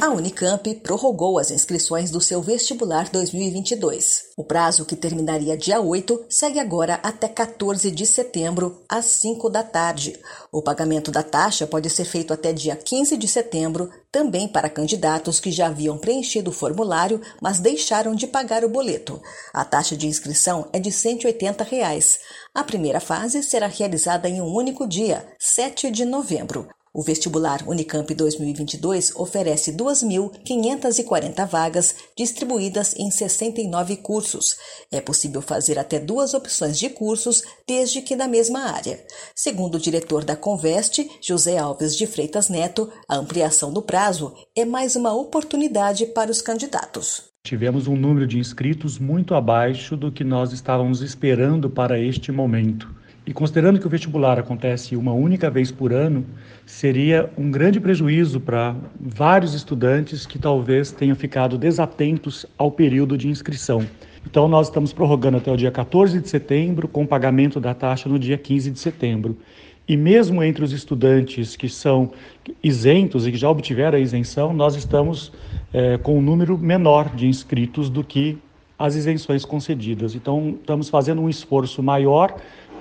A Unicamp prorrogou as inscrições do seu vestibular 2022. O prazo, que terminaria dia 8, segue agora até 14 de setembro, às 5 da tarde. O pagamento da taxa pode ser feito até dia 15 de setembro, também para candidatos que já haviam preenchido o formulário, mas deixaram de pagar o boleto. A taxa de inscrição é de 180 reais. A primeira fase será realizada em um único dia, 7 de novembro. O vestibular Unicamp 2022 oferece 2.540 vagas distribuídas em 69 cursos. É possível fazer até duas opções de cursos, desde que na mesma área. Segundo o diretor da Conveste, José Alves de Freitas Neto, a ampliação do prazo é mais uma oportunidade para os candidatos. Tivemos um número de inscritos muito abaixo do que nós estávamos esperando para este momento. E considerando que o vestibular acontece uma única vez por ano, seria um grande prejuízo para vários estudantes que talvez tenham ficado desatentos ao período de inscrição. Então, nós estamos prorrogando até o dia 14 de setembro, com pagamento da taxa no dia 15 de setembro. E mesmo entre os estudantes que são isentos e que já obtiveram a isenção, nós estamos é, com um número menor de inscritos do que as isenções concedidas. Então, estamos fazendo um esforço maior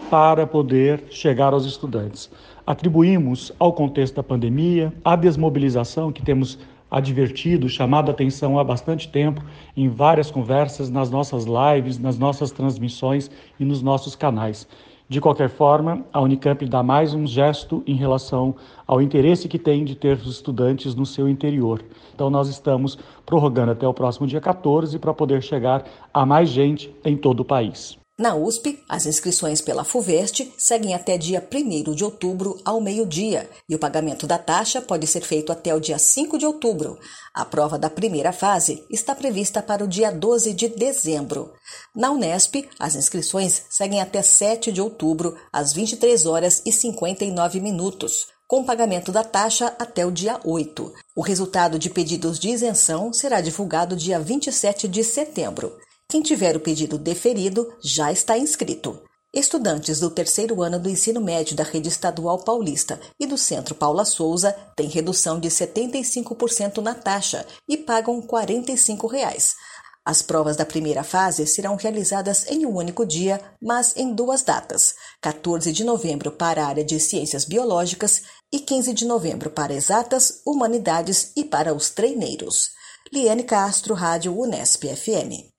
para poder chegar aos estudantes. Atribuímos ao contexto da pandemia, à desmobilização que temos advertido, chamado a atenção há bastante tempo em várias conversas, nas nossas lives, nas nossas transmissões e nos nossos canais. De qualquer forma, a Unicamp dá mais um gesto em relação ao interesse que tem de ter os estudantes no seu interior. Então, nós estamos prorrogando até o próximo dia 14 para poder chegar a mais gente em todo o país. Na USP, as inscrições pela FUVEST seguem até dia 1 de outubro ao meio-dia e o pagamento da taxa pode ser feito até o dia 5 de outubro. A prova da primeira fase está prevista para o dia 12 de dezembro. Na Unesp, as inscrições seguem até 7 de outubro, às 23 horas e 59 minutos com pagamento da taxa até o dia 8. O resultado de pedidos de isenção será divulgado dia 27 de setembro. Quem tiver o pedido deferido já está inscrito. Estudantes do terceiro ano do ensino médio da Rede Estadual Paulista e do Centro Paula Souza têm redução de 75% na taxa e pagam 45 reais. As provas da primeira fase serão realizadas em um único dia, mas em duas datas: 14 de novembro para a área de ciências biológicas e 15 de novembro para exatas, humanidades e para os treineiros. Liane Castro, Rádio Unesp FM.